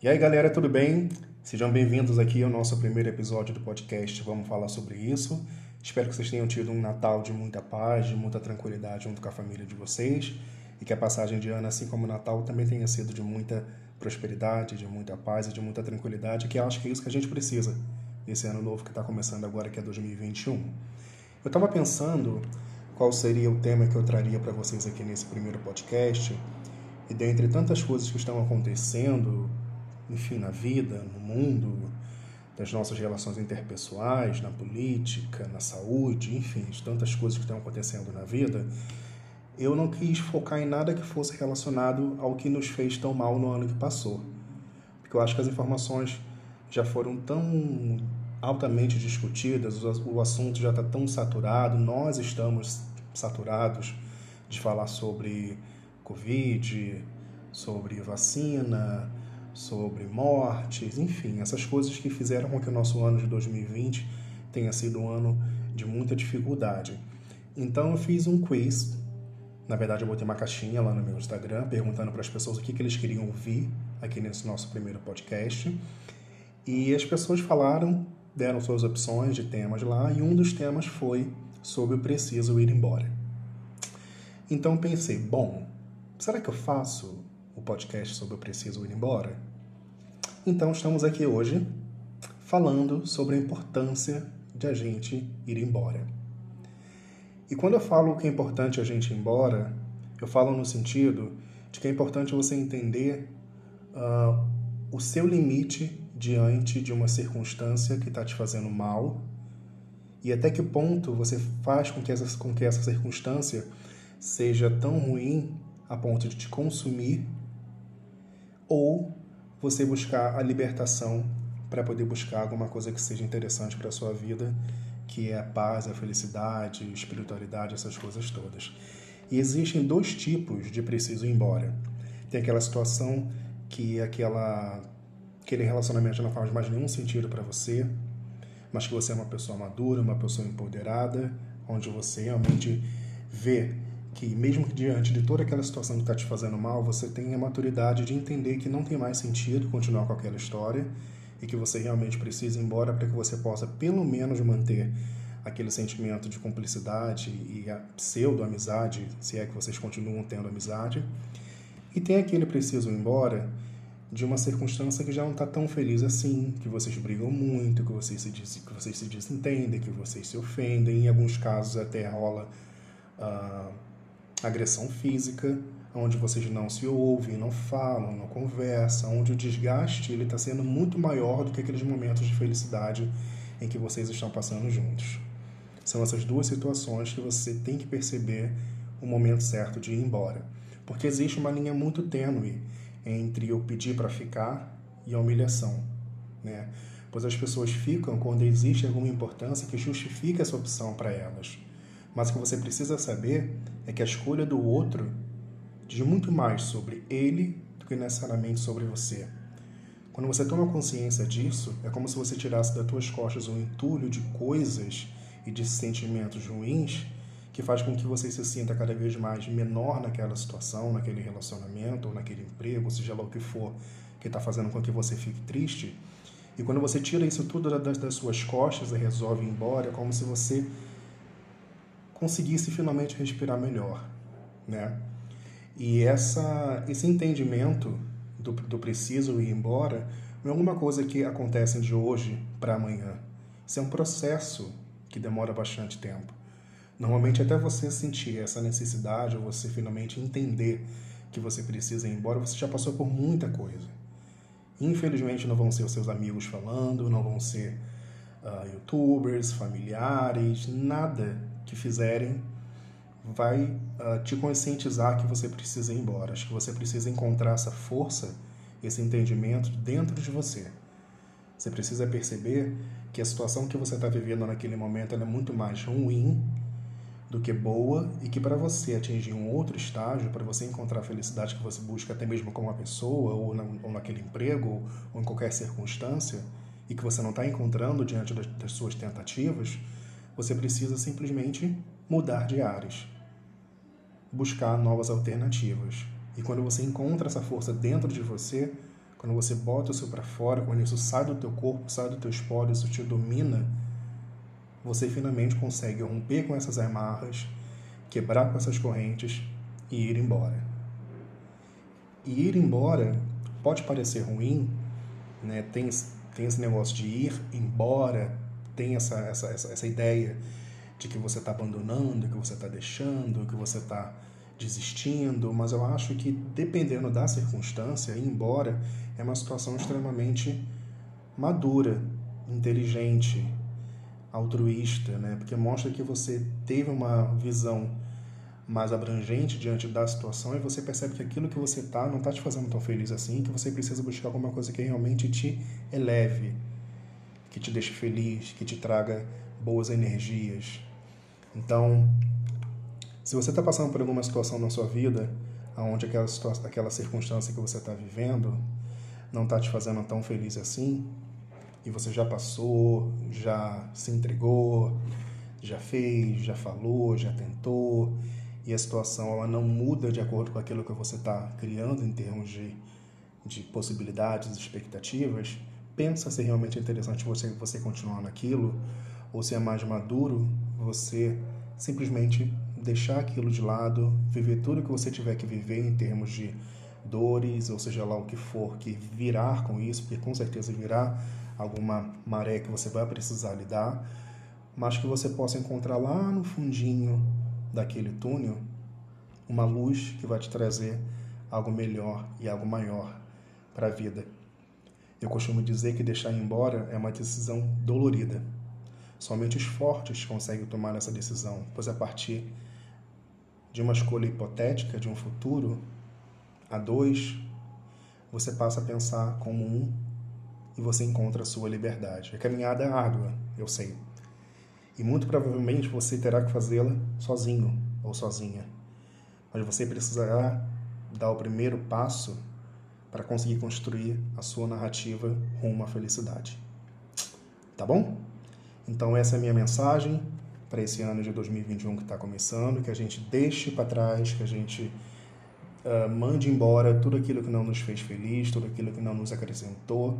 E aí, galera, tudo bem? Sejam bem-vindos aqui ao nosso primeiro episódio do podcast. Vamos falar sobre isso. Espero que vocês tenham tido um Natal de muita paz, de muita tranquilidade junto com a família de vocês e que a passagem de ano, assim como o Natal, também tenha sido de muita prosperidade, de muita paz e de muita tranquilidade, que acho que é isso que a gente precisa nesse ano novo que está começando agora, que é 2021. Eu estava pensando qual seria o tema que eu traria para vocês aqui nesse primeiro podcast, e dentre tantas coisas que estão acontecendo enfim, na vida, no mundo, das nossas relações interpessoais, na política, na saúde, enfim, de tantas coisas que estão acontecendo na vida, eu não quis focar em nada que fosse relacionado ao que nos fez tão mal no ano que passou. Porque eu acho que as informações já foram tão altamente discutidas, o assunto já está tão saturado, nós estamos saturados de falar sobre Covid, sobre vacina, sobre mortes, enfim, essas coisas que fizeram com que o nosso ano de 2020 tenha sido um ano de muita dificuldade. Então eu fiz um quiz, na verdade eu botei uma caixinha lá no meu Instagram perguntando para as pessoas o que, que eles queriam ouvir aqui nesse nosso primeiro podcast. E as pessoas falaram, deram suas opções de temas lá, e um dos temas foi sobre o preciso ir embora. Então pensei, bom, será que eu faço o podcast sobre o preciso ir embora? Então estamos aqui hoje falando sobre a importância de a gente ir embora. E quando eu falo que é importante a gente ir embora, eu falo no sentido de que é importante você entender uh, o seu limite diante de uma circunstância que está te fazendo mal e até que ponto você faz com que, essa, com que essa circunstância seja tão ruim a ponto de te consumir ou você buscar a libertação para poder buscar alguma coisa que seja interessante para a sua vida, que é a paz, a felicidade, a espiritualidade, essas coisas todas. E existem dois tipos de preciso ir embora. Tem aquela situação que aquela aquele relacionamento não faz mais nenhum sentido para você, mas que você é uma pessoa madura, uma pessoa empoderada, onde você realmente vê que mesmo que diante de toda aquela situação que está te fazendo mal, você tenha a maturidade de entender que não tem mais sentido continuar com aquela história e que você realmente precisa ir embora para que você possa pelo menos manter aquele sentimento de cumplicidade e a pseudo-amizade, se é que vocês continuam tendo amizade. E tem aquele preciso ir embora de uma circunstância que já não está tão feliz assim, que vocês brigam muito, que vocês se, que vocês se desentendem, que vocês se ofendem, em alguns casos até rola... Uh, agressão física, onde vocês não se ouvem, não falam, não conversam, onde o desgaste ele está sendo muito maior do que aqueles momentos de felicidade em que vocês estão passando juntos. São essas duas situações que você tem que perceber o momento certo de ir embora, porque existe uma linha muito tênue entre o pedir para ficar e a humilhação, né? Pois as pessoas ficam quando existe alguma importância que justifique essa opção para elas. Mas o que você precisa saber é que a escolha do outro diz muito mais sobre ele do que necessariamente sobre você. Quando você toma consciência disso, é como se você tirasse das tuas costas um entulho de coisas e de sentimentos ruins que faz com que você se sinta cada vez mais menor naquela situação, naquele relacionamento, ou naquele emprego, seja lá o que for, que está fazendo com que você fique triste. E quando você tira isso tudo das, das suas costas e resolve ir embora, é como se você conseguisse finalmente respirar melhor, né? E essa, esse entendimento do, do preciso ir embora não é alguma coisa que acontece de hoje para amanhã. Isso é um processo que demora bastante tempo. Normalmente, até você sentir essa necessidade ou você finalmente entender que você precisa ir embora, você já passou por muita coisa. Infelizmente, não vão ser os seus amigos falando, não vão ser uh, youtubers, familiares, nada que fizerem vai uh, te conscientizar que você precisa ir embora. Acho que você precisa encontrar essa força, esse entendimento dentro de você. Você precisa perceber que a situação que você está vivendo naquele momento é muito mais ruim do que boa e que para você atingir um outro estágio, para você encontrar a felicidade que você busca até mesmo com uma pessoa ou, na, ou naquele emprego ou em qualquer circunstância e que você não está encontrando diante das, das suas tentativas, você precisa simplesmente mudar de áreas, buscar novas alternativas. E quando você encontra essa força dentro de você, quando você bota isso para fora, quando isso sai do teu corpo, sai do teu espólio, isso te domina, você finalmente consegue romper com essas amarras, quebrar com essas correntes e ir embora. E ir embora pode parecer ruim, né? tem, tem esse negócio de ir embora, tem essa, essa, essa, essa ideia de que você está abandonando, que você está deixando, que você está desistindo, mas eu acho que dependendo da circunstância, ir embora é uma situação extremamente madura, inteligente, altruísta, né? Porque mostra que você teve uma visão mais abrangente diante da situação e você percebe que aquilo que você tá não tá te fazendo tão feliz assim, que você precisa buscar alguma coisa que realmente te eleve, que te deixe feliz, que te traga boas energias. Então, se você está passando por alguma situação na sua vida, onde aquela, situação, aquela circunstância que você está vivendo não está te fazendo tão feliz assim, e você já passou, já se entregou, já fez, já falou, já tentou, e a situação ela não muda de acordo com aquilo que você está criando em termos de, de possibilidades, expectativas, pensa se realmente é interessante você, você continuar naquilo, ou se é mais maduro você simplesmente deixar aquilo de lado, viver tudo que você tiver que viver em termos de dores, ou seja lá o que for, que virar com isso, porque com certeza virá alguma maré que você vai precisar lidar, mas que você possa encontrar lá no fundinho daquele túnel uma luz que vai te trazer algo melhor e algo maior para a vida. Eu costumo dizer que deixar embora é uma decisão dolorida. Somente os fortes conseguem tomar essa decisão, pois a partir de uma escolha hipotética de um futuro, a dois, você passa a pensar como um e você encontra a sua liberdade. A caminhada é árdua, eu sei. E muito provavelmente você terá que fazê-la sozinho ou sozinha. Mas você precisará dar o primeiro passo para conseguir construir a sua narrativa rumo à felicidade. Tá bom? Então essa é a minha mensagem para esse ano de 2021 que está começando, que a gente deixe para trás, que a gente uh, mande embora tudo aquilo que não nos fez feliz, tudo aquilo que não nos acrescentou,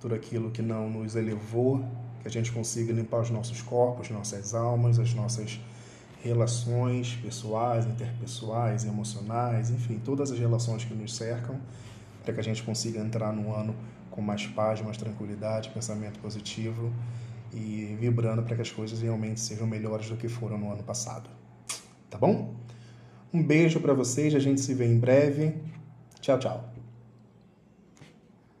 tudo aquilo que não nos elevou, que a gente consiga limpar os nossos corpos, nossas almas, as nossas relações pessoais, interpessoais, emocionais, enfim, todas as relações que nos cercam, para que a gente consiga entrar no ano com mais paz, mais tranquilidade, pensamento positivo e vibrando para que as coisas realmente sejam melhores do que foram no ano passado. Tá bom? Um beijo para vocês, a gente se vê em breve. Tchau, tchau.